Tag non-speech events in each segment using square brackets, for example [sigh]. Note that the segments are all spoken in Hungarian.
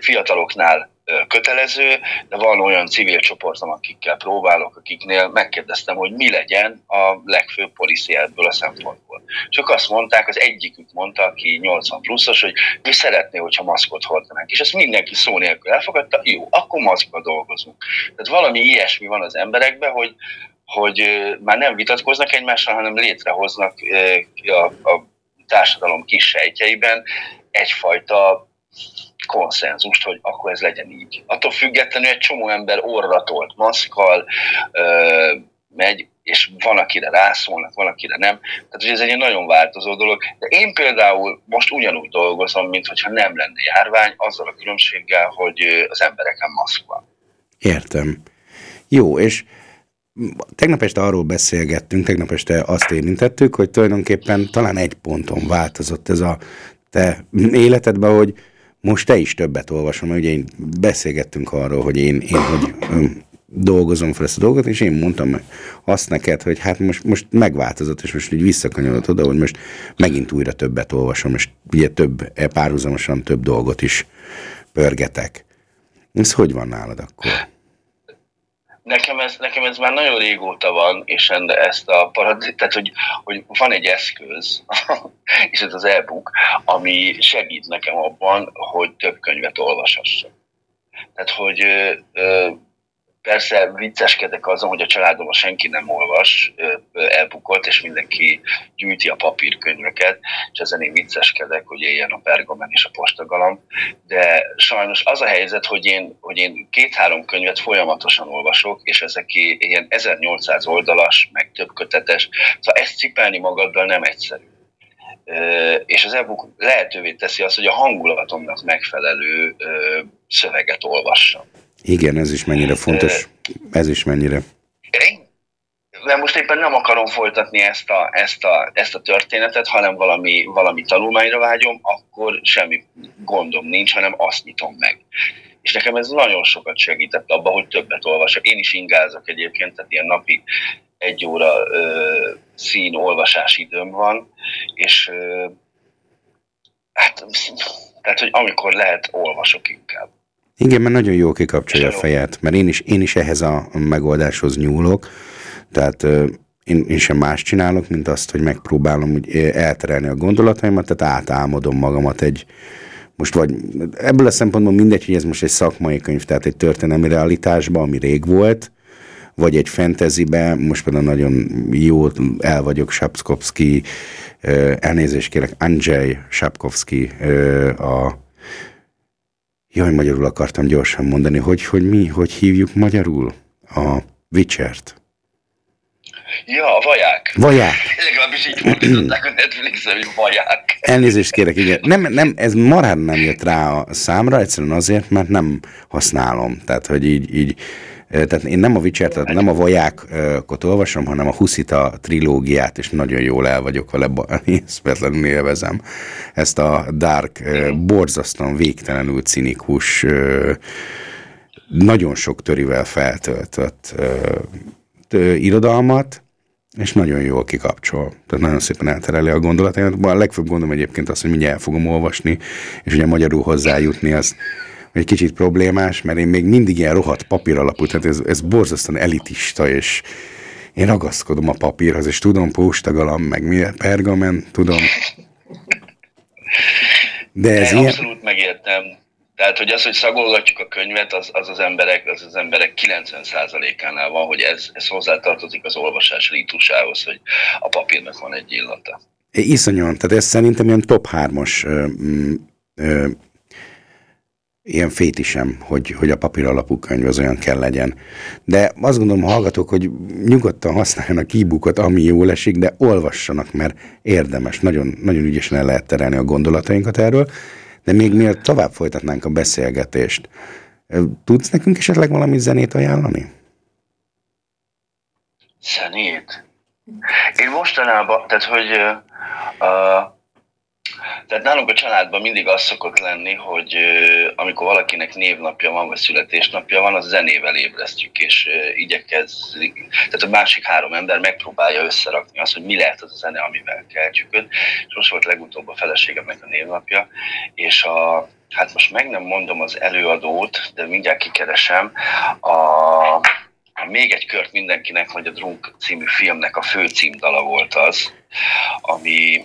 fiataloknál kötelező, de van olyan civil csoportom, akikkel próbálok, akiknél megkérdeztem, hogy mi legyen a legfőbb policy ebből a szempontból. Csak azt mondták, az egyikük mondta, aki 80 pluszos, hogy ő szeretné, hogyha maszkot hordanánk. És ezt mindenki szó nélkül elfogadta, jó, akkor maszkba dolgozunk. Tehát valami ilyesmi van az emberekben, hogy, hogy már nem vitatkoznak egymással, hanem létrehoznak a, a társadalom kis sejtjeiben egyfajta konszenzust, hogy akkor ez legyen így. Attól függetlenül egy csomó ember orratolt maszkal ö, megy, és van, akire rászólnak, van, akire nem. Tehát, ez egy nagyon változó dolog. De én például most ugyanúgy dolgozom, mint hogyha nem lenne járvány, azzal a különbséggel, hogy az embereken maszk van. Értem. Jó, és tegnap este arról beszélgettünk, tegnap este azt érintettük, hogy tulajdonképpen talán egy ponton változott ez a te életedben, hogy most te is többet olvasom, ugye én beszélgettünk arról, hogy én, én hogy dolgozom fel ezt a dolgot, és én mondtam azt neked, hogy hát most, most megváltozott, és most így visszakanyarodott oda, hogy most megint újra többet olvasom, és ugye több, e, párhuzamosan több dolgot is pörgetek. Ez hogy van nálad akkor? Nekem ez, nekem ez már nagyon régóta van, és ezt a paradit, tehát hogy, hogy van egy eszköz, [laughs] és ez az e-book, ami segít nekem abban, hogy több könyvet olvashassak. Tehát, hogy ö, Persze vicceskedek azon, hogy a családomban senki nem olvas elbukott, és mindenki gyűjti a papírkönyveket, és ezen én vicceskedek, hogy éljen a pergamen és a postagalam. De sajnos az a helyzet, hogy én, hogy én két-három könyvet folyamatosan olvasok, és ezek ilyen 1800 oldalas, meg több kötetes, szóval ezt cipelni magaddal nem egyszerű és az e-book lehetővé teszi azt, hogy a hangulatomnak megfelelő szöveget olvassam. Igen, ez is mennyire fontos. Ez is mennyire. De most éppen nem akarom folytatni ezt a, ezt a, ezt a történetet, hanem valami, valami tanulmányra vágyom, akkor semmi gondom nincs, hanem azt nyitom meg. És nekem ez nagyon sokat segített abban, hogy többet olvasok. Én is ingázok egyébként, tehát ilyen napi egy óra ö, szín olvasási időm van, és ö, hát, tehát, hogy amikor lehet, olvasok inkább. Igen, mert nagyon jó kikapcsolja a fejet, mert én is, én is ehhez a megoldáshoz nyúlok, tehát én, én sem más csinálok, mint azt, hogy megpróbálom úgy elterelni a gondolataimat, tehát átálmodom magamat egy, most vagy ebből a szempontból mindegy, hogy ez most egy szakmai könyv, tehát egy történelmi realitásban, ami rég volt, vagy egy fantasybe, most például nagyon jó el vagyok Sapkowski, elnézést kérek, Andrzej Sapkowski a Jaj, magyarul akartam gyorsan mondani, hogy, hogy mi, hogy hívjuk magyarul a Witcher-t? Ja, a vaják. Vaják. [clears throat] Legalábbis így fordították a netflix hogy vaják. Elnézést kérek, igen. Nem, nem, ez marad nem jött rá a számra, egyszerűen azért, mert nem használom. Tehát, hogy így, így tehát én nem a Witcher, tehát nem a vajákot olvasom, hanem a Huszita trilógiát, és nagyon jól el vagyok vele, hiszpetlenül [laughs] élvezem ezt a dark, borzasztóan végtelenül cinikus, nagyon sok törivel feltöltött irodalmat, és nagyon jól kikapcsol. Tehát nagyon szépen eltereli a gondolataimat. A legfőbb gondom egyébként az, hogy mindjárt el fogom olvasni, és ugye magyarul hozzájutni, az egy kicsit problémás, mert én még mindig ilyen rohadt papír alapú, tehát ez, ez borzasztóan elitista, és én ragaszkodom a papírhoz, és tudom, postagalam, meg mi, pergamen, tudom. De ez én ilyen... abszolút megértem. Tehát, hogy az, hogy szagolgatjuk a könyvet, az az, az emberek, az az emberek 90%-ánál van, hogy ez, ez hozzátartozik az olvasás rítusához, hogy a papírnak van egy illata. Iszonyan, tehát ez szerintem ilyen top 3-as ilyen fétisem, hogy, hogy a papír alapú könyv az olyan kell legyen. De azt gondolom, hallgatók, hogy nyugodtan használjanak e ami jól esik, de olvassanak, mert érdemes, nagyon, nagyon ügyesen el lehet terelni a gondolatainkat erről. De még miért tovább folytatnánk a beszélgetést, tudsz nekünk esetleg valami zenét ajánlani? Zenét? Én mostanában, tehát hogy uh, tehát nálunk a családban mindig az szokott lenni, hogy amikor valakinek névnapja van, vagy születésnapja van, az zenével ébresztjük, és igyekezzük. Tehát a másik három ember megpróbálja összerakni azt, hogy mi lehet az a zene, amivel keltjük őt. És most volt legutóbb a feleségemnek a névnapja, és a, hát most meg nem mondom az előadót, de mindjárt kikeresem, a, Még egy kört mindenkinek, vagy a Drunk című filmnek a fő címdala volt az, ami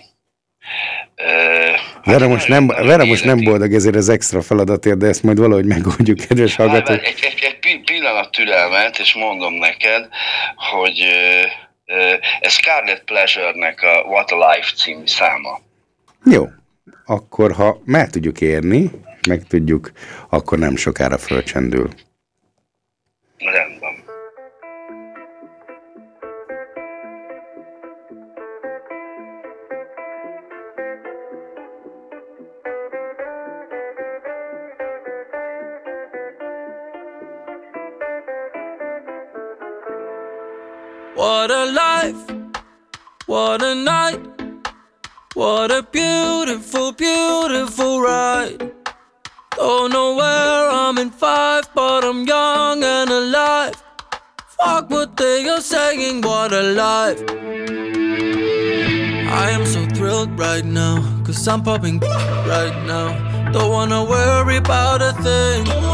Vera most nem, Vera most nem boldog ezért az extra feladatért, de ezt majd valahogy megoldjuk, kedves hallgatók. Egy, egy, egy pillanat türelmet, és mondom neked, hogy ez Scarlet Pleasure-nek a What a Life című száma. Jó, akkor ha meg tudjuk érni, meg tudjuk, akkor nem sokára fölcsendül. Rendben. What a life, what a night, what a beautiful, beautiful ride. Don't know where I'm in five, but I'm young and alive. Fuck what they are saying, what a life. I am so thrilled right now, cause I'm popping right now. Don't wanna worry about a thing.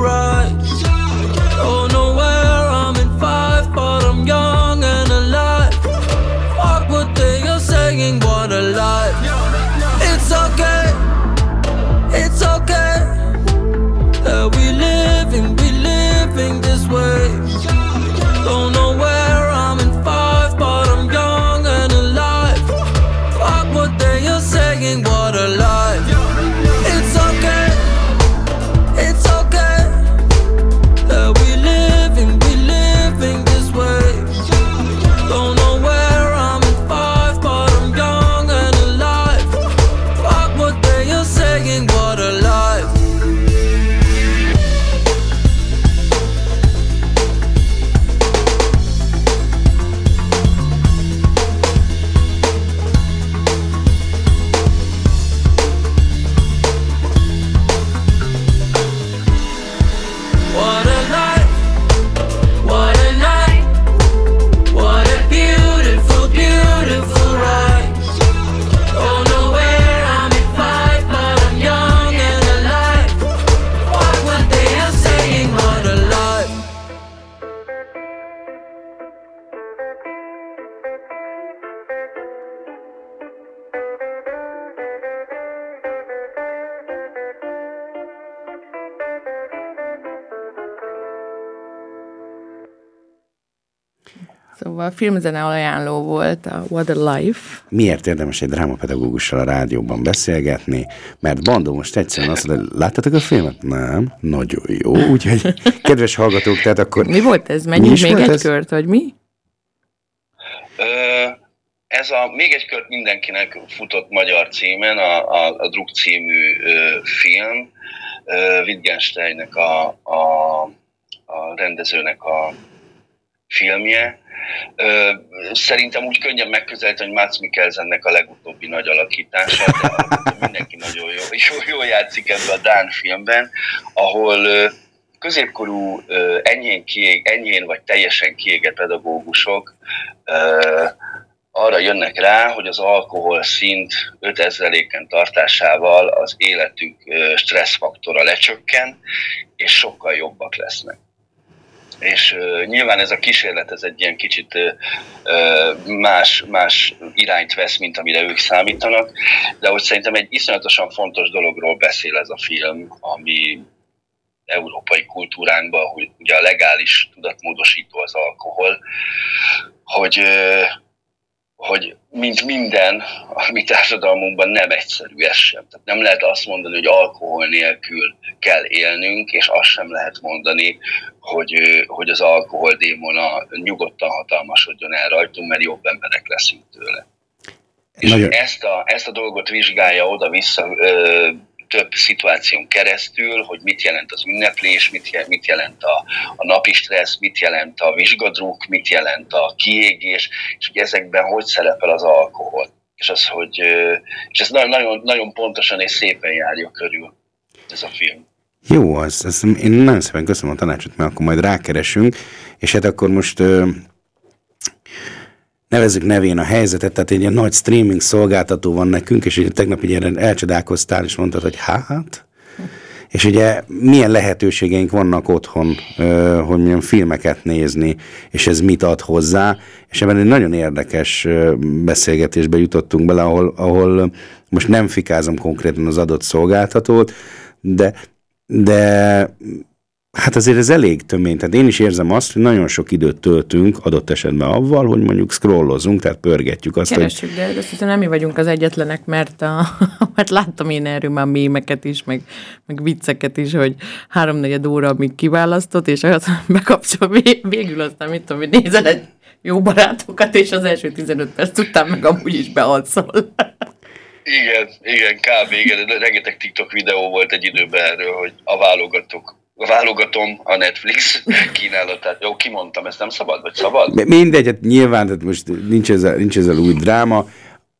right. Szóval filmzene ajánló volt a What a Life. Miért érdemes egy drámapedagógussal a rádióban beszélgetni? Mert Bandó most egyszerűen azt mondja, láttatok a filmet? Nem. Nagyon jó. Úgyhogy kedves hallgatók, tehát akkor... Mi volt ez? Menjünk még egy ez? kört, vagy mi? Ö, ez a még egy kört mindenkinek futott magyar címen, a, a, a Druk című ö, film, ö, Wittgensteinnek a, a, a rendezőnek a filmje. Szerintem úgy könnyen megközelíteni, hogy Mats Mikkelsennek a legutóbbi nagy alakítása, de mindenki nagyon jó, jó, jó játszik ebben a Dán filmben, ahol középkorú enyhén, kiég, enyhén vagy teljesen kiégett pedagógusok arra jönnek rá, hogy az alkohol szint 5000-éken tartásával az életük stresszfaktora lecsökken, és sokkal jobbak lesznek és uh, nyilván ez a kísérlet ez egy ilyen kicsit uh, más, más irányt vesz, mint amire ők számítanak, de hogy szerintem egy iszonyatosan fontos dologról beszél ez a film, ami európai kultúránkban, hogy ugye a legális tudatmódosító az alkohol, hogy uh, hogy mint minden a mi társadalmunkban nem egyszerű ez sem. Tehát nem lehet azt mondani, hogy alkohol nélkül kell élnünk, és azt sem lehet mondani, hogy, hogy az alkohol démona nyugodtan hatalmasodjon el rajtunk, mert jobb emberek leszünk tőle. És Nagyon... ezt, a, ezt a dolgot vizsgálja oda-vissza több szituáción keresztül, hogy mit jelent az ünneplés, mit, jelent, mit jelent a, a napi stressz, mit jelent a vizsgadruk, mit jelent a kiégés, és hogy ezekben hogy szerepel az alkohol. És, az, hogy, és ez nagyon, nagyon pontosan és szépen járja körül ez a film. Jó, az, az, én nagyon szépen köszönöm a tanácsot, mert akkor majd rákeresünk, és hát akkor most nevezzük nevén a helyzetet, tehát egy ilyen nagy streaming szolgáltató van nekünk, és ugye tegnap ugye elcsodálkoztál, és mondtad, hogy hát, és ugye milyen lehetőségeink vannak otthon, hogy milyen filmeket nézni, és ez mit ad hozzá, és ebben egy nagyon érdekes beszélgetésbe jutottunk bele, ahol, ahol most nem fikázom konkrétan az adott szolgáltatót, de, de Hát azért ez elég tömény. Tehát én is érzem azt, hogy nagyon sok időt töltünk adott esetben avval, hogy mondjuk scrollozunk, tehát pörgetjük azt, Keresjük, hogy... de azt hiszem nem mi vagyunk az egyetlenek, mert, a, [laughs] mert láttam én erről már mémeket is, meg, meg vicceket is, hogy háromnegyed óra, amíg kiválasztott, és az [laughs] bekapcsol, végül aztán mit tudom, hogy nézel egy jó barátokat, és az első 15 perc után meg amúgy is bealszol. Igen, igen, kb. igen. Rengeteg TikTok videó volt egy időben erről, hogy a válogatók válogatom a Netflix kínálatát. Jó, kimondtam, ezt nem szabad, vagy szabad? Mindegy, hát nyilván, tehát most nincs ezzel, nincs ezzel új dráma.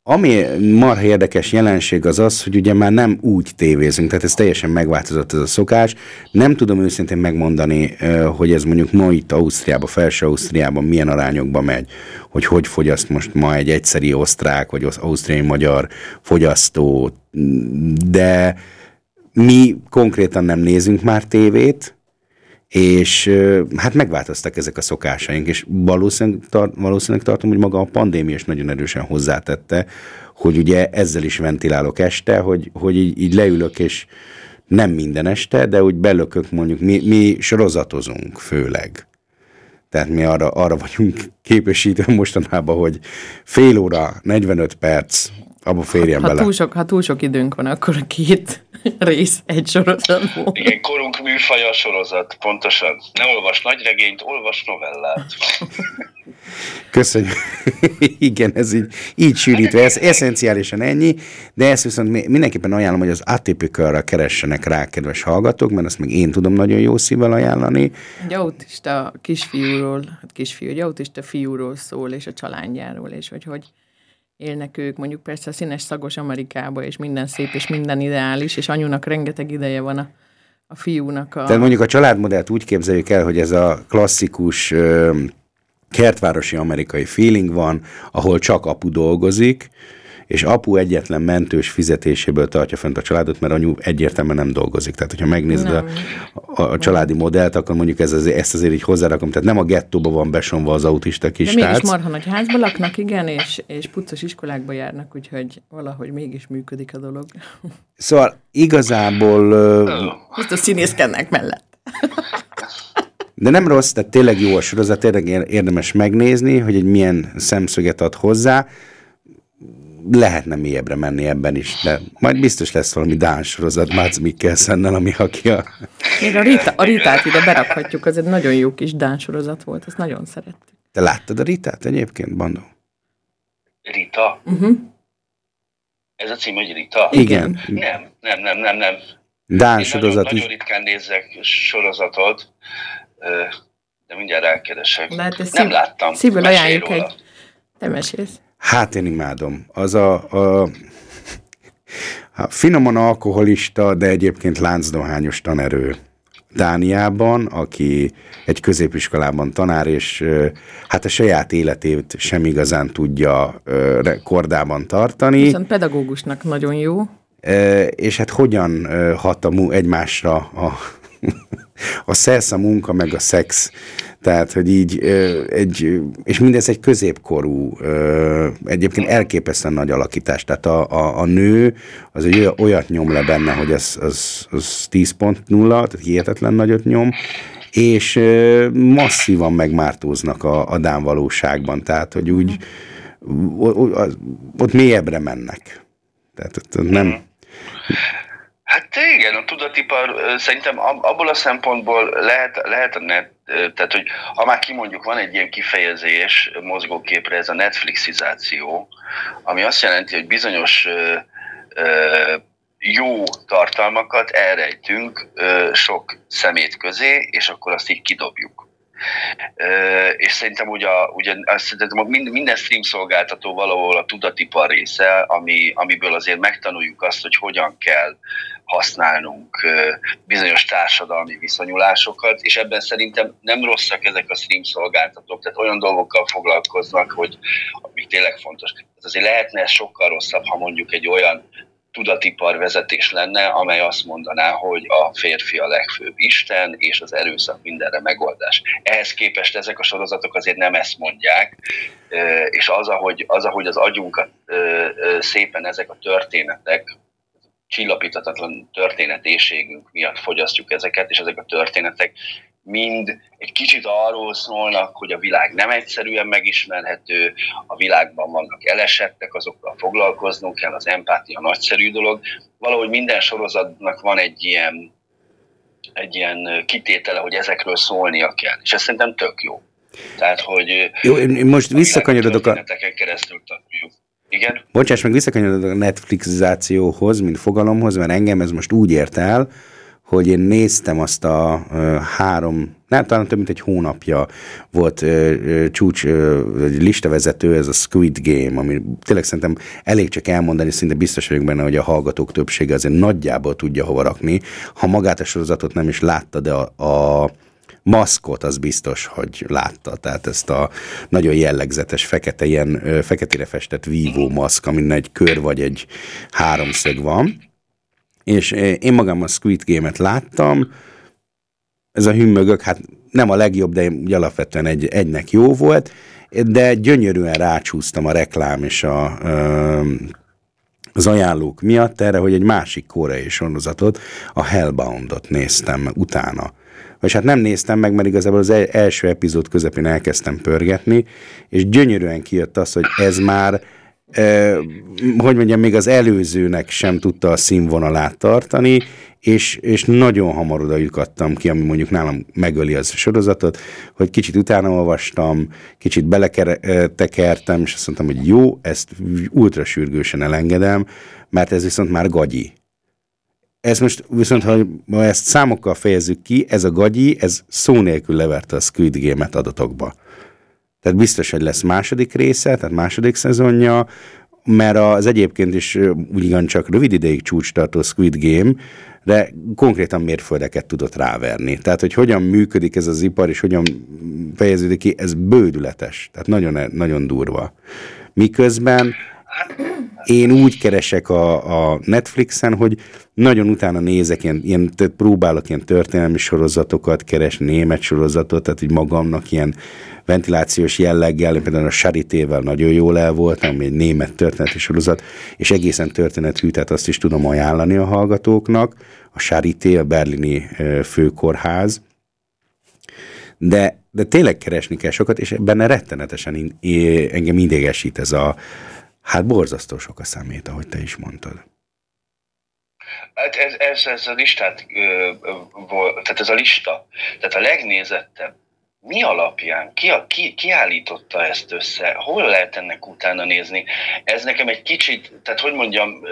Ami marha érdekes jelenség az az, hogy ugye már nem úgy tévézünk, tehát ez teljesen megváltozott ez a szokás. Nem tudom őszintén megmondani, hogy ez mondjuk ma itt Ausztriában, felső Ausztriában milyen arányokban megy, hogy hogy fogyaszt most ma egy egyszeri osztrák, vagy ausztriai magyar fogyasztó, de mi konkrétan nem nézünk már tévét, és hát megváltoztak ezek a szokásaink, és valószínűleg, tar- valószínűleg tartom, hogy maga a pandémia is nagyon erősen hozzátette, hogy ugye ezzel is ventilálok este, hogy, hogy így, így leülök, és nem minden este, de úgy belökök mondjuk, mi, mi sorozatozunk főleg. Tehát mi arra, arra vagyunk képesítve mostanában, hogy fél óra, 45 perc, abba férjen ha, bele. Ha túl, sok, ha túl sok időnk van, akkor két [laughs] rész egy sorozatból. Igen, korunk műfaja sorozat, pontosan. Ne olvas nagyregényt, olvas novellát. [laughs] Köszönjük. [laughs] Igen, ez így, így sűrítve, ez eszenciálisan ennyi, de ezt viszont mindenképpen ajánlom, hogy az atypical keressenek rá, kedves hallgatók, mert ezt még én tudom nagyon jó szívvel ajánlani. Egy autista kisfiúról, hát kisfiú, egy autista fiúról szól, és a családjáról, és hogy hogy élnek ők, mondjuk persze a színes szagos Amerikába, és minden szép, és minden ideális, és anyunak rengeteg ideje van a, a fiúnak. A... Tehát mondjuk a családmodellt úgy képzeljük el, hogy ez a klasszikus kertvárosi amerikai feeling van, ahol csak apu dolgozik, és apu egyetlen mentős fizetéséből tartja fent a családot, mert anyu egyértelműen nem dolgozik. Tehát, hogyha megnézed a, a, a családi modellt, akkor mondjuk ez azért, ezt azért így hozzárakom. Tehát nem a gettóba van besonva az autista kis De mégis marha nagy házba laknak, igen, és, és puccos iskolákba járnak, úgyhogy valahogy mégis működik a dolog. Szóval igazából... A színészkednek mellett. De nem rossz, tehát tényleg jó a sorozat, tényleg érdemes megnézni, hogy egy milyen szemszöget ad hozzá lehetne mélyebbre menni ebben is, de majd biztos lesz valami Dán sorozat Mads Mikkelsennel, ami aki a... Még a, Rita, a Ritát ide berakhatjuk, az egy nagyon jó kis Dán sorozat volt, ezt nagyon szerettük. Te láttad a Ritát egyébként, Bandó? Rita? Uh-huh. Ez a cím, hogy Rita? Igen. Nem, nem, nem, nem, nem. Dán Én sorozat nagyon, is. Nagyon ritkán nézek sorozatot, de mindjárt elkeresek. Nem szív, láttam. Szívből ajánljuk róla. egy... Te mesélsz. Hát én imádom. Az a, a, a finoman alkoholista, de egyébként láncdohányos tanerő Dániában, aki egy középiskolában tanár, és hát a saját életét sem igazán tudja kordában tartani. Viszont pedagógusnak nagyon jó. És hát hogyan hat a egymásra a, [laughs] a szex, a munka, meg a szex tehát, hogy így egy, és mindez egy középkorú, egyébként elképesztően nagy alakítás. Tehát a, a, a nő az egy olyat nyom le benne, hogy az, az, az 10.0, tehát hihetetlen nagyot nyom, és masszívan megmártóznak a, a Dán valóságban. Tehát, hogy úgy ott mélyebbre mennek. Tehát ott nem... Hát Igen, a tudatipar szerintem abból a szempontból lehet, lehet a net, tehát hogy ha már kimondjuk, van egy ilyen kifejezés mozgóképre, ez a Netflixizáció, ami azt jelenti, hogy bizonyos jó tartalmakat elrejtünk sok szemét közé, és akkor azt így kidobjuk. És szerintem ugye, ugye szerintem minden stream szolgáltató valahol a tudatipar része, ami, amiből azért megtanuljuk azt, hogy hogyan kell használnunk bizonyos társadalmi viszonyulásokat, és ebben szerintem nem rosszak ezek a stream szolgáltatók, tehát olyan dolgokkal foglalkoznak, hogy amik tényleg fontos. Tehát azért lehetne ez sokkal rosszabb, ha mondjuk egy olyan tudatipar vezetés lenne, amely azt mondaná, hogy a férfi a legfőbb Isten, és az erőszak mindenre megoldás. Ehhez képest ezek a sorozatok azért nem ezt mondják, és az, ahogy az, ahogy az agyunkat szépen ezek a történetek, csillapítatatlan történetéségünk miatt fogyasztjuk ezeket, és ezek a történetek mind egy kicsit arról szólnak, hogy a világ nem egyszerűen megismerhető, a világban vannak elesettek, azokkal foglalkoznunk kell, az empátia nagyszerű dolog. Valahogy minden sorozatnak van egy ilyen, egy ilyen kitétele, hogy ezekről szólnia kell, és ez szerintem tök jó. Tehát, hogy jó, én most visszakanyarodok a... keresztül tanuljuk. Igen? Bocsáss meg, visszakanyarodok a Netflixizációhoz, mint fogalomhoz, mert engem ez most úgy ért el, hogy én néztem azt a ö, három, nem, talán több mint egy hónapja volt ö, ö, csúcs ö, listavezető, ez a Squid Game, ami tényleg szerintem elég csak elmondani, szinte biztos vagyok benne, hogy a hallgatók többsége azért nagyjából tudja hova rakni. Ha magát a sorozatot nem is látta, de a, a maszkot az biztos, hogy látta. Tehát ezt a nagyon jellegzetes fekete, ilyen feketére festett vívó maszk, amin egy kör vagy egy háromszög van és én magam a Squid Game-et láttam, ez a hümmögök, hát nem a legjobb, de ugye alapvetően egy, egynek jó volt, de gyönyörűen rácsúsztam a reklám és a, az ajánlók miatt erre, hogy egy másik koreai sorozatot, a Hellboundot néztem utána. Vagy hát nem néztem meg, mert igazából az első epizód közepén elkezdtem pörgetni, és gyönyörűen kijött az, hogy ez már hogy mondjam, még az előzőnek sem tudta a színvonalát tartani, és, és nagyon hamar oda jutottam ki, ami mondjuk nálam megöli az sorozatot, hogy kicsit utána olvastam, kicsit beletekertem, és azt mondtam, hogy jó, ezt ultra elengedem, mert ez viszont már gagyi. Ez most viszont, ha ma ezt számokkal fejezzük ki, ez a gagyi, ez szó nélkül leverte a Squid Game-et adatokba. Tehát biztos, hogy lesz második része, tehát második szezonja, mert az egyébként is ugyancsak rövid ideig csúcs tartó Squid Game, de konkrétan mérföldeket tudott ráverni. Tehát, hogy hogyan működik ez az ipar, és hogyan fejeződik ki, ez bődületes. Tehát nagyon, nagyon durva. Miközben én úgy keresek a, a Netflixen, hogy nagyon utána nézek, ilyen, ilyen próbálok ilyen történelmi sorozatokat keresni, német sorozatot, tehát hogy magamnak ilyen ventilációs jelleggel, például a Saritével nagyon jól el volt, ami egy német történeti sorozat, és egészen történethű, tehát azt is tudom ajánlani a hallgatóknak, a Charité, a berlini főkórház, de, de tényleg keresni kell sokat, és benne rettenetesen engem idegesít ez a, hát borzasztó sok a szemét, ahogy te is mondtad. Hát ez, ez, ez a listát, tehát ez a lista, tehát a legnézettebb mi alapján, ki, a, ki, ki állította ezt össze, hol lehet ennek utána nézni? Ez nekem egy kicsit, tehát hogy mondjam,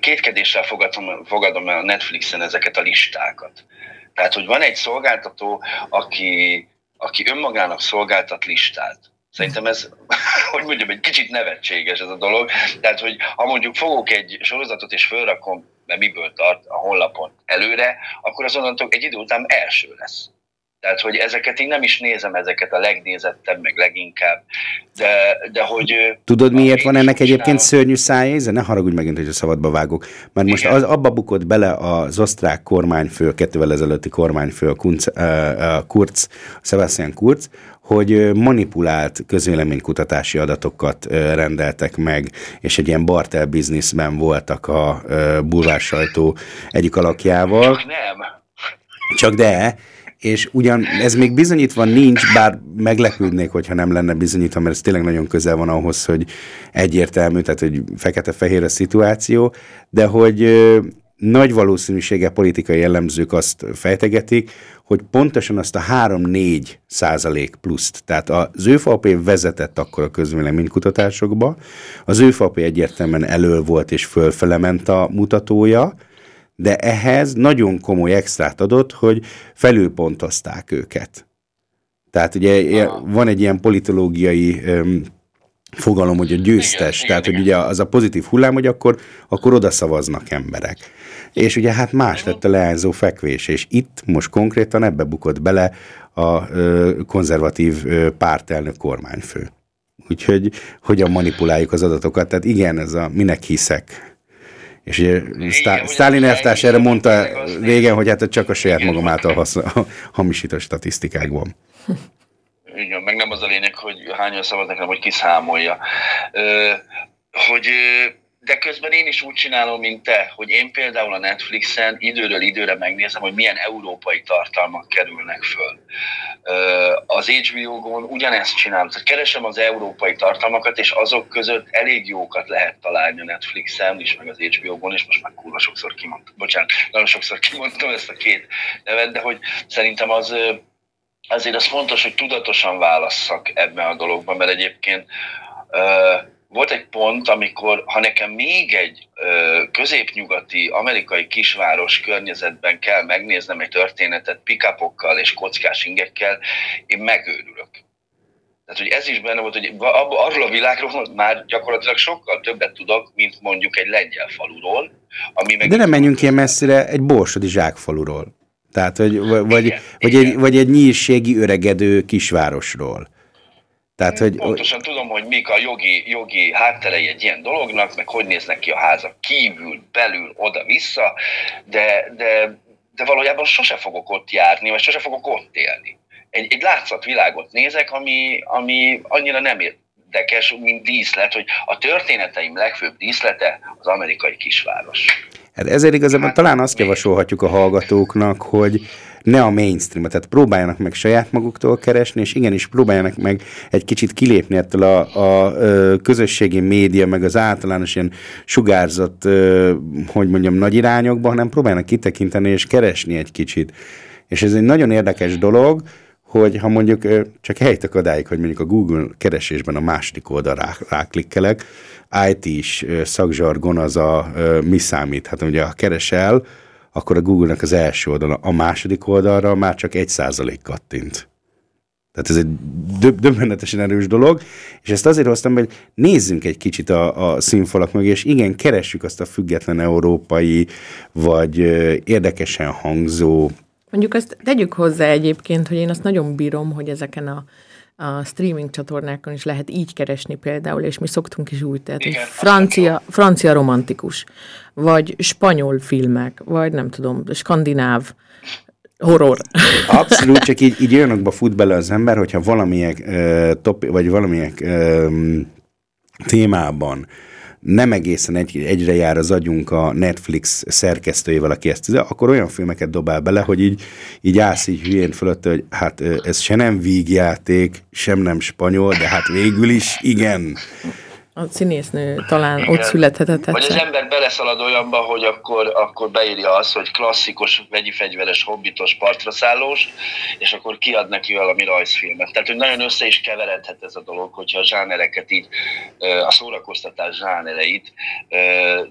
kétkedéssel fogadom, fogadom el a Netflixen ezeket a listákat. Tehát, hogy van egy szolgáltató, aki, aki önmagának szolgáltat listát. Szerintem ez, [laughs] hogy mondjam, egy kicsit nevetséges ez a dolog. Tehát, hogy ha mondjuk fogok egy sorozatot és fölrakom, mert miből tart a honlapon előre, akkor azonnantól egy idő után első lesz. Tehát, hogy ezeket én nem is nézem, ezeket a legnézettebb, meg leginkább, de, de hogy... Tudod, miért van ennek egyébként csinálom. szörnyű szájéze? Ne haragudj megint, hogy a szabadba vágok. Mert most az, abba bukott bele az osztrák kormányfő, kettővel ezelőtti kormányfő, a Kunz, uh, Kurz, Sebastian Kurz, hogy manipulált közvéleménykutatási adatokat rendeltek meg, és egy ilyen bartel bizniszben voltak a bulvár sajtó egyik alakjával. Csak nem. Csak de, és ugyan ez még bizonyítva nincs, bár meglepődnék, hogyha nem lenne bizonyítva, mert ez tényleg nagyon közel van ahhoz, hogy egyértelmű, tehát hogy fekete-fehér a szituáció, de hogy nagy valószínűsége politikai jellemzők azt fejtegetik, hogy pontosan azt a 3-4 százalék pluszt, tehát az ÖVP vezetett akkor a közvéleménykutatásokba, az ÖVP egyértelműen elől volt és fölfele ment a mutatója, de ehhez nagyon komoly extrát adott, hogy felülpontozták őket. Tehát ugye van egy ilyen politológiai fogalom, hogy a győztes, igen, tehát igen, hogy igen. ugye az a pozitív hullám, hogy akkor, akkor oda szavaznak emberek. És ugye hát más lett a leányzó fekvés, és itt most konkrétan ebbe bukott bele a ö, konzervatív ö, pártelnök kormányfő. Úgyhogy hogyan manipuláljuk az adatokat, tehát igen, ez a minek hiszek. És ugye Sztálin elvtárs erre mondta régen, hogy hát csak a saját magam által hasz, hamisított statisztikákban. Igen, meg nem az a lényeg, hogy hányan szavaznak, hanem hogy kiszámolja. Ö, hogy de közben én is úgy csinálom, mint te, hogy én például a Netflixen időről időre megnézem, hogy milyen európai tartalmak kerülnek föl. Az HBO-gon ugyanezt csinálom, tehát keresem az európai tartalmakat, és azok között elég jókat lehet találni a Netflixen is, meg az HBO-gon, és most már kurva sokszor kimondtam, bocsánat, nagyon sokszor kimondtam ezt a két nevet, de hogy szerintem az azért az fontos, hogy tudatosan válasszak ebben a dologban, mert egyébként volt egy pont, amikor, ha nekem még egy ö, középnyugati amerikai kisváros környezetben kell megnéznem egy történetet pikapokkal és kockás ingekkel, én megőrülök. Tehát, hogy ez is benne volt, hogy arról a világról már gyakorlatilag sokkal többet tudok, mint mondjuk egy lengyel faluról. Ami meg De nem menjünk ilyen messzire egy borsodi zsákfaluról. Tehát, hogy, vagy, igen, vagy, igen. Egy, vagy egy nyírségi öregedő kisvárosról. Tehát, hogy... Pontosan tudom, hogy mik a jogi, jogi hátterei egy ilyen dolognak, meg hogy néznek ki a házak kívül, belül, oda-vissza, de, de, de valójában sose fogok ott járni, vagy sose fogok ott élni. Egy, egy látszatvilágot nézek, ami, ami annyira nem érdekes, mint díszlet, hogy a történeteim legfőbb díszlete az amerikai kisváros. Hát ezért igazából hát, talán azt javasolhatjuk a hallgatóknak, hogy ne a mainstream tehát próbáljanak meg saját maguktól keresni, és igenis próbáljanak meg egy kicsit kilépni ettől a, a, a közösségi média, meg az általános ilyen sugárzott, hogy mondjam, nagy irányokba, hanem próbáljanak kitekinteni és keresni egy kicsit. És ez egy nagyon érdekes dolog, hogy ha mondjuk csak helytek odáig, hogy mondjuk a Google keresésben a második oldalra ráklikkelek, IT-s szakzsargon az a mi számít. Hát ugye ha keresel, akkor a Google-nek az első oldala, a második oldalra már csak egy százalék kattint. Tehát ez egy döb- döbbenetesen erős dolog, és ezt azért hoztam, hogy nézzünk egy kicsit a, a színfalak mögé, és igen, keressük azt a független európai, vagy érdekesen hangzó Mondjuk azt tegyük hozzá egyébként, hogy én azt nagyon bírom, hogy ezeken a a streaming csatornákon is lehet így keresni például, és mi szoktunk is úgy, tehát Igen, francia, francia romantikus, vagy spanyol filmek, vagy nem tudom, skandináv horror. [laughs] Abszolút, csak így, így olyanokba fut bele az ember, hogyha valamilyen uh, top, vagy valamilyen uh, témában nem egészen egy, egyre jár az agyunk a Netflix szerkesztőjével, aki ezt tűzze, akkor olyan filmeket dobál bele, hogy így, így állsz így hülyén fölött, hogy hát ez se nem vígjáték, sem nem spanyol, de hát végül is igen a színésznő talán Igen. ott születhetett Vagy az ember beleszalad olyanba, hogy akkor, akkor beírja azt, hogy klasszikus, vegyi fegyveres, hobbitos, partraszállós, és akkor kiad neki valami rajzfilmet. Tehát, hogy nagyon össze is keveredhet ez a dolog, hogyha a zsánereket így, a szórakoztatás zsánereit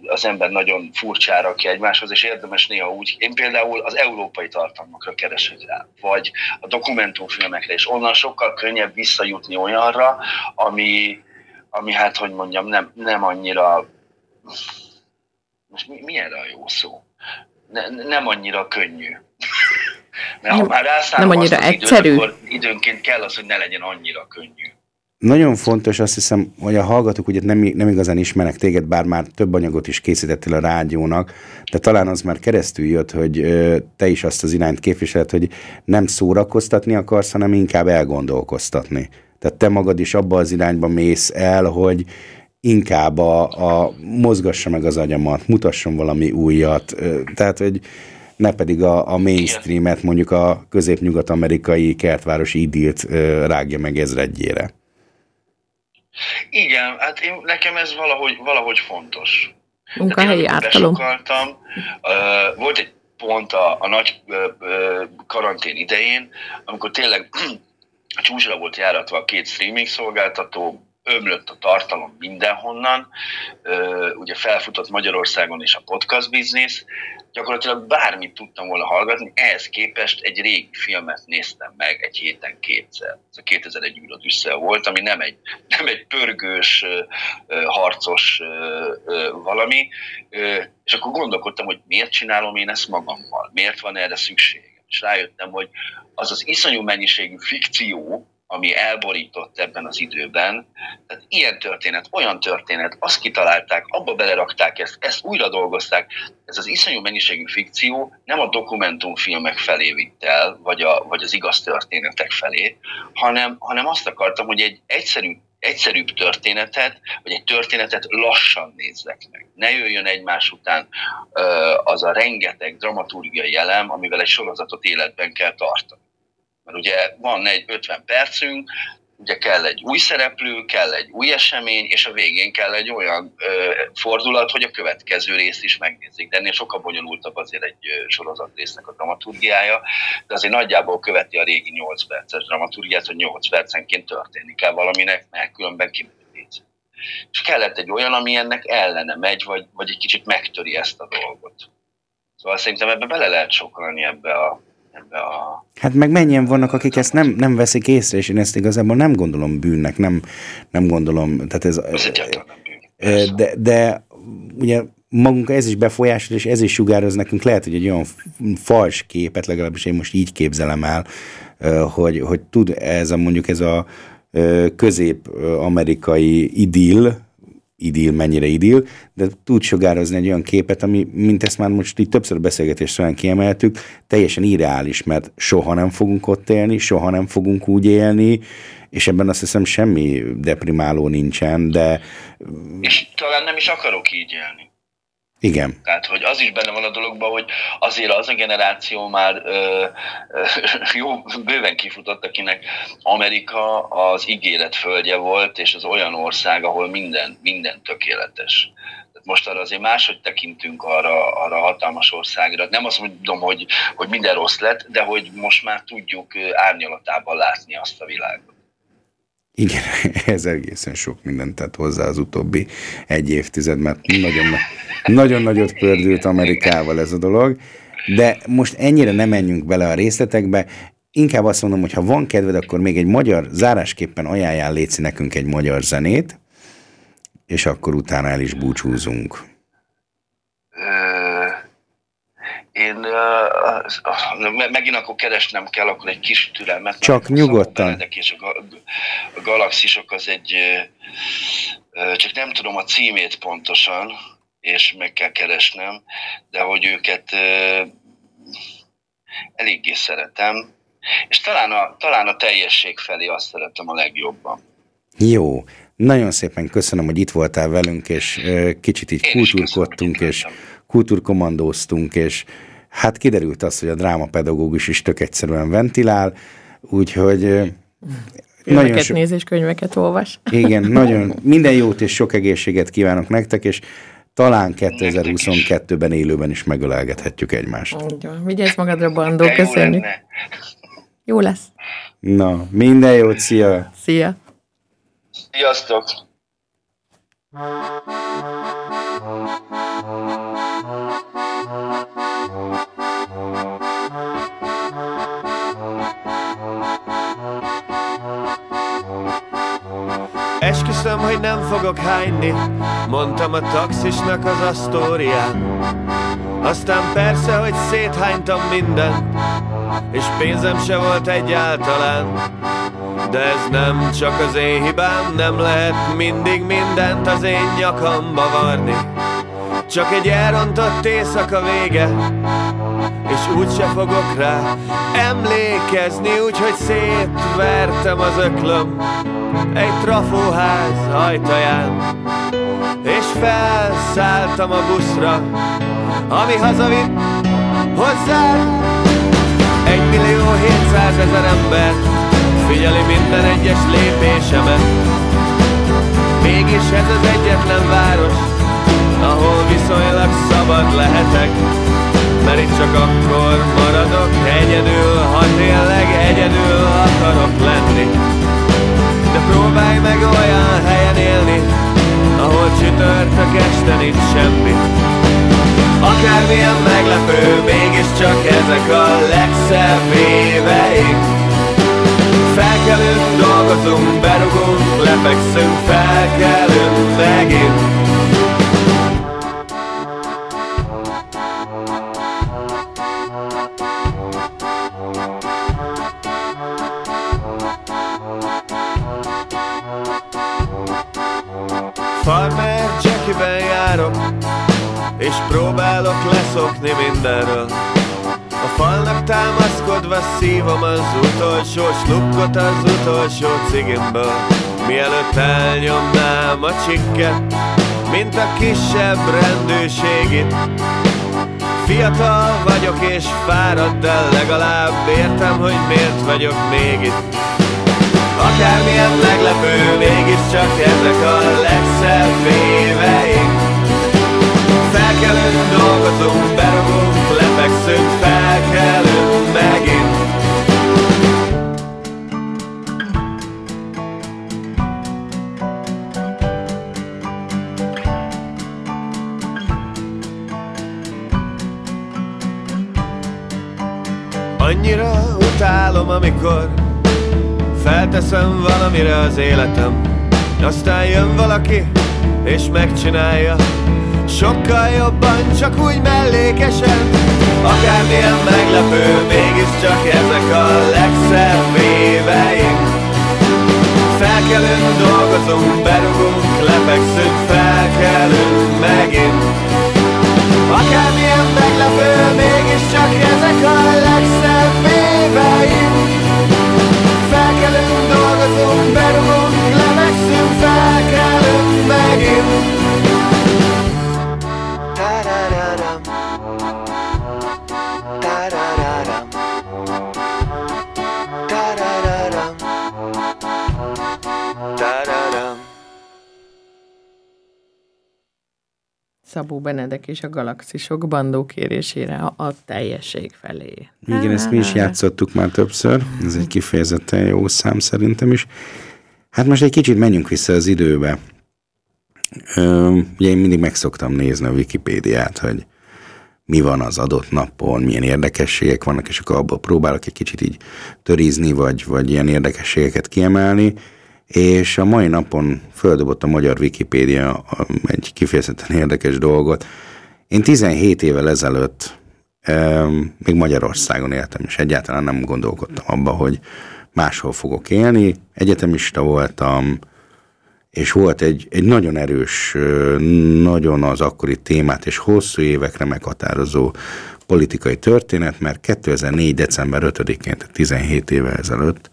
az ember nagyon furcsára ki egymáshoz, és érdemes néha úgy, én például az európai tartalmakra keresek rá, vagy a dokumentumfilmekre, és onnan sokkal könnyebb visszajutni olyanra, ami, ami hát, hogy mondjam, nem, nem annyira, most mi, mi erre a jó szó? Ne, nem annyira könnyű. [laughs] Mert nem, ha már nem annyira egyszerű. Időt, akkor időnként kell az, hogy ne legyen annyira könnyű. Nagyon fontos, azt hiszem, hogy a hallgatók ugye nem, nem igazán ismernek téged, bár már több anyagot is készítettél a rádiónak, de talán az már keresztül jött, hogy te is azt az irányt képviseled, hogy nem szórakoztatni akarsz, hanem inkább elgondolkoztatni. Tehát te magad is abba az irányba mész el, hogy inkább a, a mozgassa meg az agyamat, mutasson valami újat, tehát, hogy ne pedig a, a mainstreamet, mondjuk a közép-nyugat-amerikai kertvárosi idilt rágja meg ezredjére. Igen, hát én, nekem ez valahogy, valahogy fontos. Munkahelyi ártalom. Volt egy pont a, a nagy karantén idején, amikor tényleg csúcsra volt járatva a két streaming szolgáltató, ömlött a tartalom mindenhonnan, ugye felfutott Magyarországon is a podcast biznisz, gyakorlatilag bármit tudtam volna hallgatni, ehhez képest egy régi filmet néztem meg egy héten kétszer. Ez a 2001 űrod volt, ami nem egy, nem egy pörgős, harcos valami, és akkor gondolkodtam, hogy miért csinálom én ezt magammal, miért van erre szükségem. És rájöttem, hogy az az iszonyú mennyiségű fikció, ami elborított ebben az időben. Tehát ilyen történet, olyan történet, azt kitalálták, abba belerakták ezt, ezt újra dolgozták. Ez az iszonyú mennyiségű fikció nem a dokumentumfilmek felé vitt el, vagy, a, vagy az igaz történetek felé, hanem, hanem azt akartam, hogy egy egyszerű egyszerűbb történetet, vagy egy történetet lassan nézzek meg. Ne jöjjön egymás után az a rengeteg dramaturgiai elem, amivel egy sorozatot életben kell tartani. Mert ugye van egy 50 percünk, ugye kell egy új szereplő, kell egy új esemény, és a végén kell egy olyan ö, fordulat, hogy a következő részt is megnézzük. De ennél sokkal bonyolultabb azért egy sorozat résznek a dramaturgiája, de azért nagyjából követi a régi 8 perces dramaturgiát, hogy 8 percenként történik kell valaminek, mert különben kiműködik. És kellett egy olyan, ami ennek ellene megy, vagy, vagy egy kicsit megtöri ezt a dolgot. Szóval szerintem ebbe bele lehet sokalni ebbe a ebbe a... Hát meg mennyien vannak, akik ezt nem, nem veszik észre, és én ezt igazából nem gondolom bűnnek, nem, nem gondolom, tehát ez... ez bűn, de, de ugye magunk ez is befolyásol, és ez is sugároz nekünk, lehet, hogy egy olyan fals képet, legalábbis én most így képzelem el, hogy, hogy tud ez a mondjuk ez a közép-amerikai idill, idil, mennyire idil, de tud sugározni egy olyan képet, ami, mint ezt már most így többször beszélgetés során kiemeltük, teljesen irreális, mert soha nem fogunk ott élni, soha nem fogunk úgy élni, és ebben azt hiszem semmi deprimáló nincsen, de... És talán nem is akarok így élni. Igen. Tehát, hogy az is benne van a dologban, hogy azért az a generáció már ö, ö, [laughs] jó, bőven kifutott, akinek Amerika az ígéret földje volt, és az olyan ország, ahol minden, minden tökéletes. Tehát most arra azért máshogy tekintünk arra, arra a hatalmas országra. Nem azt mondom, hogy, hogy minden rossz lett, de hogy most már tudjuk árnyalatában látni azt a világot. Igen, [laughs] ez egészen sok mindent tett hozzá az utóbbi egy évtized, mert nagyon, nagyon nagyot pördült Amerikával ez a dolog, de most ennyire nem menjünk bele a részletekbe, inkább azt mondom, hogy ha van kedved, akkor még egy magyar, zárásképpen ajánljál Léci nekünk egy magyar zenét, és akkor utána el is búcsúzunk. Én uh, megint akkor keresnem kell, akkor egy kis türelmet. Csak nyugodtan. És a, a galaxisok az egy, uh, csak nem tudom a címét pontosan, és meg kell keresnem, de hogy őket uh, eléggé szeretem, és talán a, talán a teljesség felé azt szeretem a legjobban. Jó, nagyon szépen köszönöm, hogy itt voltál velünk, és kicsit így kultúrkodtunk, és kultúrkomandóztunk, és hát kiderült az, hogy a drámapedagógus is tök egyszerűen ventilál, úgyhogy nagyon so... néz és könyveket olvas. Igen, nagyon minden jót és sok egészséget kívánok nektek, és talán 2022-ben élőben is megölelgethetjük egymást. Vigyázz magadra, Bandó, köszönjük. Jó lesz. Na, minden jót, szia! Szia! Sziasztok! Esküszöm, hogy nem fogok hányni. Mondtam a taxisnak az asztórián Aztán persze, hogy széthánytam mindent És pénzem se volt egyáltalán. De ez nem csak az én hibám Nem lehet mindig mindent az én nyakamba varni. Csak egy elrontott éjszaka vége és úgyse fogok rá emlékezni, úgyhogy szétvertem az öklöm egy trafóház ajtaján, és felszálltam a buszra, ami hazavitt hozzám. Egy millió hétszázezer ember figyeli minden egyes lépésemet, mégis ez az egyetlen város, ahol viszonylag szabad lehetek, mert itt csak akkor maradok egyedül, ha tényleg egyedül akarok lenni. Próbálj meg olyan helyen élni, ahol csütörtök este nincs semmi. Akármilyen meglepő, mégiscsak ezek a legszebb éveink. Felkelünk, dolgozunk, berugunk, lefekszünk, felkelünk megint. Próbálok leszokni mindenről. A falnak támaszkodva szívom az utolsó slukkot az utolsó cigimből. Mielőtt elnyomnám a csikket Mint a kisebb rendőrségit. Fiatal vagyok és fáradt, de legalább értem, hogy miért vagyok még itt. Akármilyen meglepő, mégiscsak ezek a legszebb éveink Felkelünk, dolgozunk, berogunk, lefekszünk, felkelünk megint. Annyira utálom, amikor Felteszem valamire az életem. Aztán jön valaki és megcsinálja Sokkal jobban, csak úgy mellékesen. Akármilyen meglepő, mégiscsak ezek a legszebb éveink. Felkelünk, dolgozunk, berugunk, lefekszünk, felkelünk megint. Akármilyen meglepő, mégiscsak ezek a legszebb Szabó Benedek és a galaxisok bandó kérésére a, teljesség felé. Igen, ezt mi is játszottuk már többször, ez egy kifejezetten jó szám szerintem is. Hát most egy kicsit menjünk vissza az időbe. Ö, ugye én mindig megszoktam nézni a Wikipédiát, hogy mi van az adott napon, milyen érdekességek vannak, és akkor abból próbálok egy kicsit így törizni, vagy, vagy ilyen érdekességeket kiemelni, és a mai napon földobott a magyar Wikipédia egy kifejezetten érdekes dolgot. Én 17 évvel ezelőtt még Magyarországon éltem, és egyáltalán nem gondolkodtam abba, hogy máshol fogok élni. Egyetemista voltam, és volt egy, egy nagyon erős, nagyon az akkori témát és hosszú évekre meghatározó politikai történet, mert 2004. december 5-én, tehát 17 évvel ezelőtt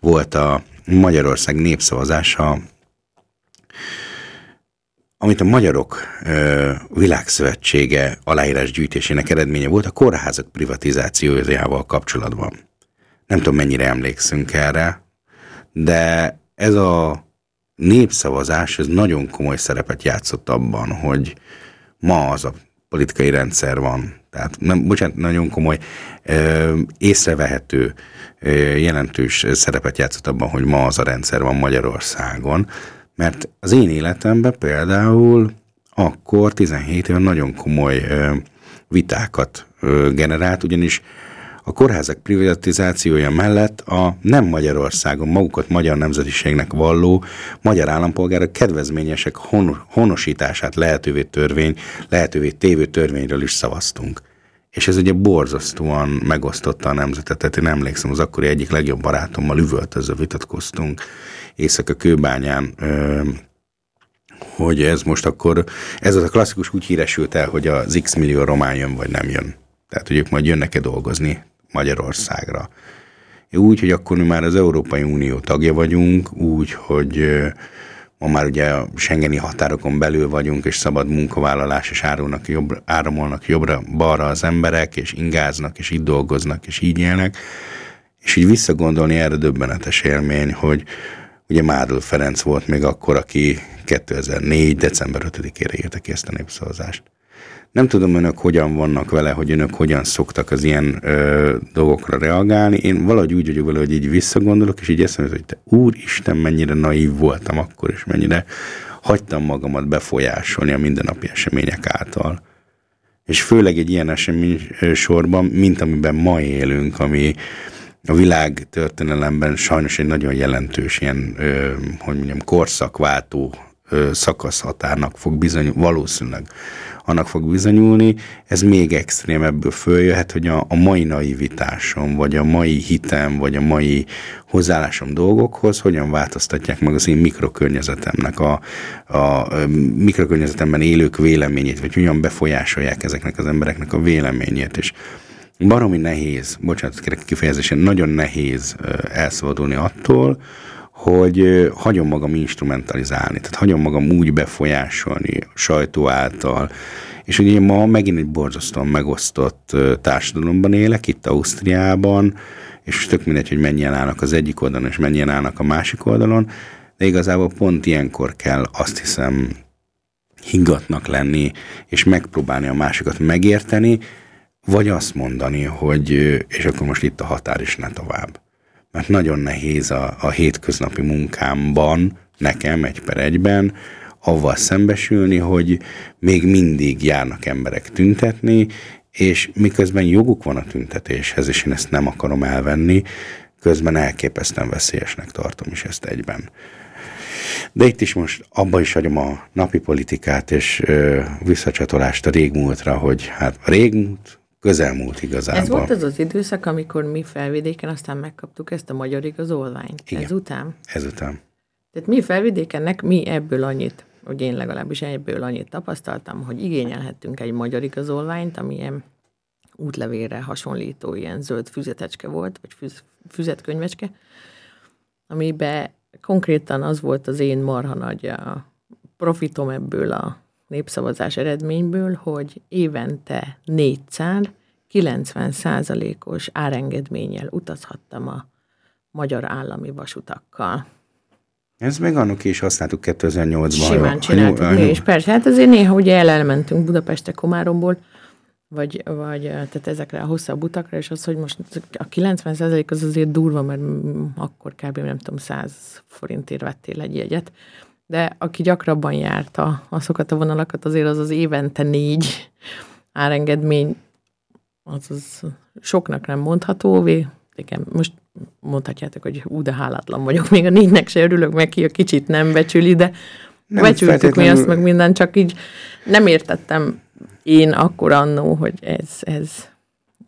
volt a Magyarország népszavazása, amit a Magyarok ö, Világszövetsége aláírásgyűjtésének eredménye volt a kórházak privatizációjával kapcsolatban. Nem tudom, mennyire emlékszünk erre, de ez a népszavazás ez nagyon komoly szerepet játszott abban, hogy ma az a politikai rendszer van. Tehát, nem, bocsánat, nagyon komoly, ö, észrevehető, jelentős szerepet játszott abban, hogy ma az a rendszer van Magyarországon. Mert az én életemben például akkor 17 éve nagyon komoly vitákat generált, ugyanis a kórházak privatizációja mellett a nem Magyarországon magukat magyar nemzetiségnek valló magyar állampolgárok kedvezményesek hon- honosítását lehetővé törvény, lehetővé tévő törvényről is szavaztunk. És ez ugye borzasztóan megosztotta a nemzetet. Tehát én emlékszem, az akkori egyik legjobb barátommal üvöltözve vitatkoztunk éjszaka kőbányán, hogy ez most akkor, ez az a klasszikus úgy híresült el, hogy az x millió román jön, vagy nem jön. Tehát, hogy ők majd jönnek-e dolgozni Magyarországra. Úgy, hogy akkor mi már az Európai Unió tagja vagyunk, úgy, hogy ma már ugye a Schengeni határokon belül vagyunk, és szabad munkavállalás, és árulnak jobbra, áramolnak jobbra-balra az emberek, és ingáznak, és itt dolgoznak, és így élnek. És így visszagondolni erre döbbenetes élmény, hogy ugye Mádl Ferenc volt még akkor, aki 2004. december 5-ére írta ki ezt a népszavazást. Nem tudom önök hogyan vannak vele, hogy önök hogyan szoktak az ilyen ö, dolgokra reagálni. Én valahogy úgy vagyok vele, hogy így visszagondolok, és így eszembe, hogy te úristen, mennyire naív voltam akkor, és mennyire hagytam magamat befolyásolni a mindennapi események által. És főleg egy ilyen esemény sorban, mint amiben ma élünk, ami a világ történelemben sajnos egy nagyon jelentős ilyen, ö, hogy mondjam, korszakváltó szakaszhatárnak fog bizony, valószínűleg annak fog bizonyulni, ez még extrémebből följöhet, hogy a, a mai naivitásom, vagy a mai hitem, vagy a mai hozzáállásom dolgokhoz hogyan változtatják meg az én mikrokörnyezetemnek, a, a mikrokörnyezetemben élők véleményét, vagy hogyan befolyásolják ezeknek az embereknek a véleményét, és baromi nehéz, bocsánat, kérek kifejezésen, nagyon nehéz elszabadulni attól, hogy hagyom magam instrumentalizálni, tehát hagyom magam úgy befolyásolni sajtó által, és ugye ma megint egy borzasztóan megosztott társadalomban élek, itt Ausztriában, és tök mindegy, hogy mennyien állnak az egyik oldalon, és mennyien állnak a másik oldalon, de igazából pont ilyenkor kell azt hiszem higgatnak lenni, és megpróbálni a másikat megérteni, vagy azt mondani, hogy és akkor most itt a határ is ne tovább mert nagyon nehéz a, a hétköznapi munkámban, nekem egy per egyben, avval szembesülni, hogy még mindig járnak emberek tüntetni, és miközben joguk van a tüntetéshez, és én ezt nem akarom elvenni, közben elképesztően veszélyesnek tartom is ezt egyben. De itt is most abba is hagyom a napi politikát és ö, visszacsatolást a régmúltra, hogy hát a régmúlt közelmúlt igazából. Ez volt az az időszak, amikor mi felvidéken aztán megkaptuk ezt a magyar igazolványt. Igen. Ezután? Ezután. Tehát mi felvidékennek mi ebből annyit, hogy én legalábbis ebből annyit tapasztaltam, hogy igényelhettünk egy magyar igazolványt, ami ilyen útlevélre hasonlító ilyen zöld füzetecske volt, vagy füz, füzetkönyvecske, amiben konkrétan az volt az én marha nagy a profitom ebből a népszavazás eredményből, hogy évente 400 90 százalékos árengedménnyel utazhattam a magyar állami vasutakkal. Ez még annak is használtuk 2008-ban. Simán csináltuk a, a, mi is, persze. Hát azért néha ugye elmentünk Budapestre Komáromból, vagy, vagy tehát ezekre a hosszabb utakra, és az, hogy most a 90% az azért durva, mert akkor kb. nem tudom, 100 forintért vettél egy jegyet de aki gyakrabban járta azokat a vonalakat, azért az az évente négy árengedmény, az, az soknak nem mondható, igen, most mondhatjátok, hogy ú, de hálátlan vagyok, még a négynek se örülök meg, ki a kicsit nem becsüli, de nem becsültük feltétlenül... mi azt meg minden, csak így nem értettem én akkor annó, hogy ez, ez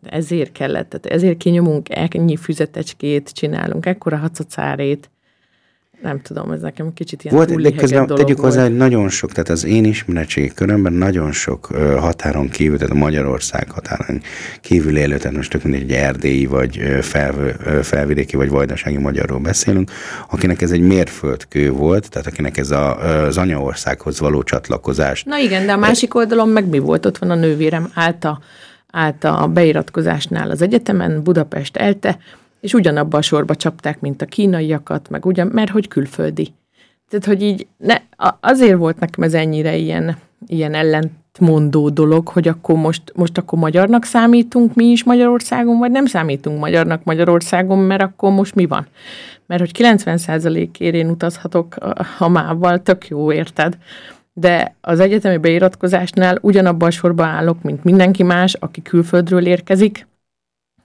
ezért kellett, tehát ezért kinyomunk ennyi füzetecskét, csinálunk ekkora hacacárét, nem tudom, ez nekem kicsit ilyen volt, de közben dolog tegyük hozzá, hogy nagyon sok, tehát az én ismeretségi körömben nagyon sok ö, határon kívül, tehát a Magyarország határon kívül élő, tehát most tök mindegy, egy erdélyi, vagy fel, felvidéki, vagy vajdasági magyarról beszélünk, akinek ez egy mérföldkő volt, tehát akinek ez a, az anyaországhoz való csatlakozás. Na igen, de a másik oldalon meg mi volt? Ott van a nővérem, állt a, állt a beiratkozásnál az egyetemen, Budapest elte, és ugyanabba a sorba csapták, mint a kínaiakat, meg ugyan, mert hogy külföldi. Tehát, hogy így ne, azért volt nekem ez ennyire ilyen, ilyen ellentmondó dolog, hogy akkor most, most akkor magyarnak számítunk mi is Magyarországon, vagy nem számítunk magyarnak Magyarországon, mert akkor most mi van? Mert hogy 90%-ért én utazhatok a mával, tök jó, érted? De az egyetemi beiratkozásnál ugyanabban a sorba állok, mint mindenki más, aki külföldről érkezik,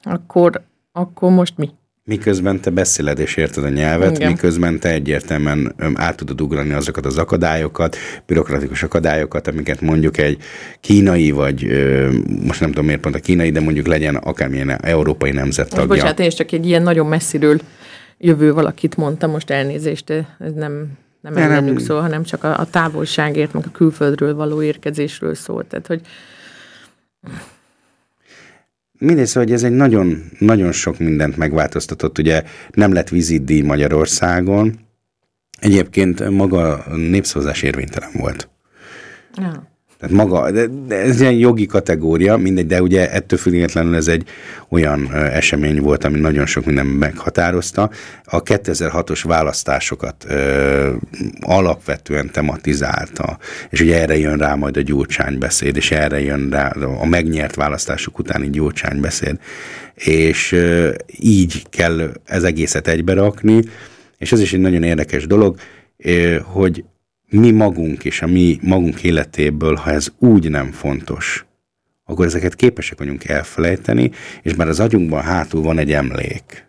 akkor akkor most mi? Miközben te beszéled és érted a nyelvet, Igen. miközben te egyértelműen át tudod ugrani azokat az akadályokat, bürokratikus akadályokat, amiket mondjuk egy kínai, vagy most nem tudom miért pont a kínai, de mondjuk legyen akármilyen európai nemzet tagja. Most bocsánat, én is csak egy ilyen nagyon messziről jövő valakit mondtam, most elnézést, ez nem, nem ellenük szól, hanem csak a, a távolságért, meg a külföldről való érkezésről szól. Tehát, hogy Mindegy, szóval, hogy ez egy nagyon, nagyon sok mindent megváltoztatott. Ugye nem lett vizitdíj Magyarországon. Egyébként maga népszavazás érvénytelen volt. Ja. Tehát maga, de, de ez ilyen jogi kategória, mindegy, de ugye ettől függetlenül ez egy olyan esemény volt, ami nagyon sok minden meghatározta. A 2006-os választásokat ö, alapvetően tematizálta, és ugye erre jön rá majd a Gyurcsány beszéd, és erre jön rá a megnyert választások utáni Gyurcsány beszéd, és ö, így kell ez egészet egybe rakni, és ez is egy nagyon érdekes dolog, ö, hogy mi magunk és a mi magunk életéből, ha ez úgy nem fontos, akkor ezeket képesek vagyunk elfelejteni, és már az agyunkban hátul van egy emlék.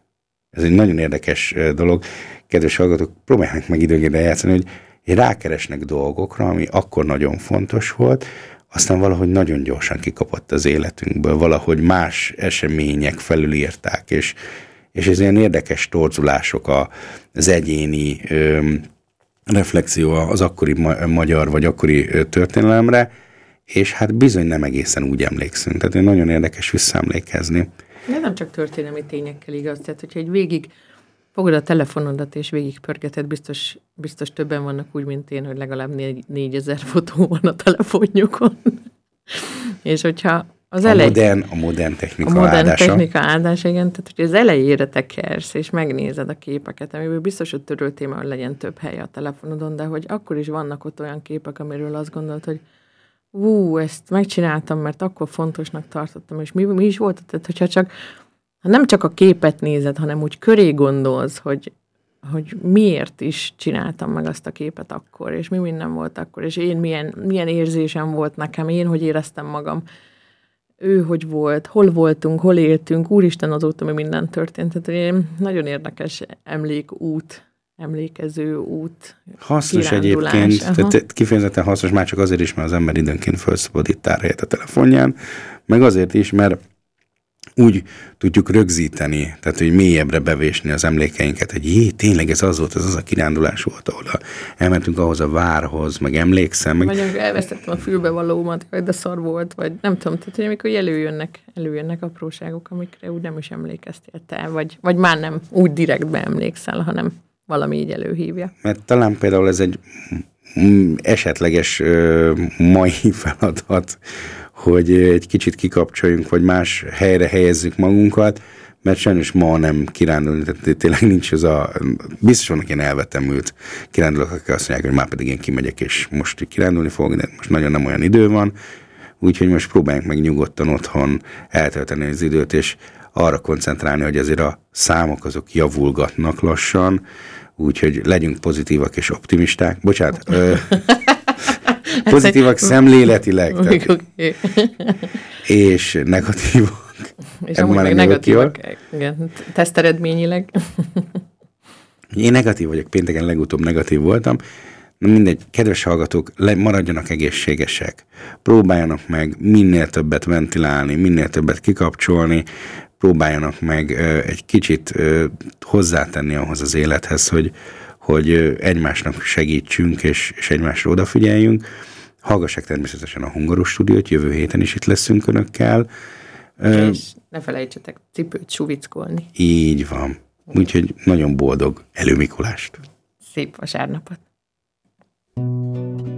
Ez egy nagyon érdekes dolog. Kedves hallgatók, próbálják meg időgére játszani, hogy rákeresnek dolgokra, ami akkor nagyon fontos volt, aztán valahogy nagyon gyorsan kikapott az életünkből, valahogy más események felülírták, és, és ez ilyen érdekes torzulások az egyéni reflexió az akkori ma- magyar vagy akkori történelemre, és hát bizony nem egészen úgy emlékszünk. Tehát nagyon érdekes visszaemlékezni. De nem csak történelmi tényekkel igaz, tehát hogyha egy végig fogod a telefonodat és végig pörgeted, biztos, biztos többen vannak úgy, mint én, hogy legalább négy, négyezer fotó van a telefonjukon. [laughs] és hogyha az elej... a, modern, a modern technika A modern áldása. technika áldása, igen. Tehát, hogy az elejére tekersz, és megnézed a képeket, amiből biztos, hogy töröltél hogy legyen több hely a telefonodon, de hogy akkor is vannak ott olyan képek, amiről azt gondolod, hogy ú, ezt megcsináltam, mert akkor fontosnak tartottam, és mi, mi is volt? Tehát, hogyha csak, ha nem csak a képet nézed, hanem úgy köré gondolsz, hogy, hogy miért is csináltam meg azt a képet akkor, és mi minden volt akkor, és én milyen, milyen érzésem volt nekem, én hogy éreztem magam, ő hogy volt, hol voltunk, hol éltünk, úristen azóta mi minden történt. Tehát egy nagyon érdekes emlékút, emlékező út. Hasznos egyébként, tehát kifejezetten hasznos már csak azért is, mert az ember időnként felszabadít tárhelyet a telefonján, meg azért is, mert úgy tudjuk rögzíteni, tehát hogy mélyebbre bevésni az emlékeinket, hogy jé, tényleg ez az volt, ez az a kirándulás volt, ahol elmentünk ahhoz a várhoz, meg emlékszem. Meg... Vagy elvesztettem a fülbevalómat, vagy de szar volt, vagy nem tudom, tehát hogy amikor előjönnek, előjönnek apróságok, amikre úgy nem is emlékeztél te, vagy, vagy már nem úgy direktbe emlékszel, hanem valami így előhívja. Mert talán például ez egy esetleges ö, mai feladat, hogy egy kicsit kikapcsoljunk, vagy más helyre helyezzük magunkat, mert sajnos ma nem kirándulni, tehát tényleg nincs az a, biztos vannak ilyen elvetemült kirándulók, akik azt mondják, hogy már pedig én kimegyek, és most kirándulni fogok, de most nagyon nem olyan idő van, úgyhogy most próbáljunk meg nyugodtan otthon eltölteni az időt, és arra koncentrálni, hogy azért a számok azok javulgatnak lassan, úgyhogy legyünk pozitívak és optimisták. Bocsánat, ö, [laughs] pozitívak szemléletileg. [laughs] Tehát, okay. és negatívak. És amúgy meg negatívak, igen, teszteredményileg. Én negatív vagyok, pénteken legutóbb negatív voltam. Na mindegy, kedves hallgatók, le, maradjanak egészségesek. Próbáljanak meg minél többet ventilálni, minél többet kikapcsolni, próbáljanak meg ö, egy ö, ö, hozzátenni ahhoz az élethez, hogy, hogy egymásnak segítsünk, és, és egymásra odafigyeljünk. Hallgassák természetesen a Hungaros stúdiót, jövő héten is itt leszünk önökkel. És ne felejtsetek cipőt suvickolni. Így van. Úgyhogy nagyon boldog előmikulást. Szép vasárnapot. sok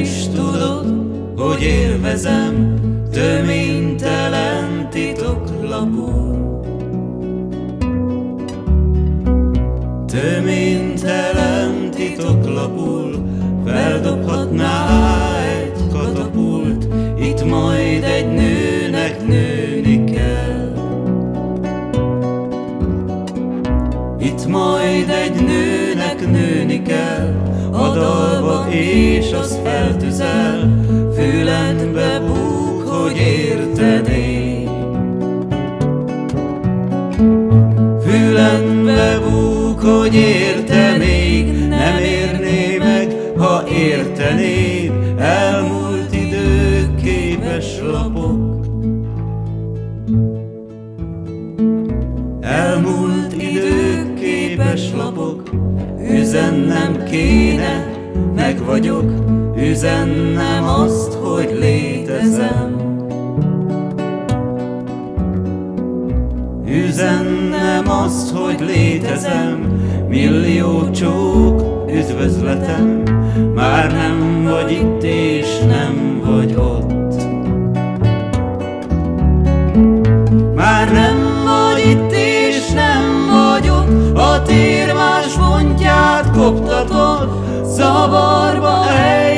is tudod, hogy élvezem töménytelen titoklapú. Töménytelen titoklapul feldobhatná egy katapult, itt majd egy nőnek Itt majd egy nőnek nőni kell, a dalba és az feltüzel, fülembe búg, hogy értené. Fülembe búg, hogy érte kéne, meg vagyok, üzennem azt, hogy létezem. Üzennem azt, hogy létezem, millió csók, üdvözletem, már nem vagy itt és nem vagy ott. Már nem koptatod, zavarba ejtő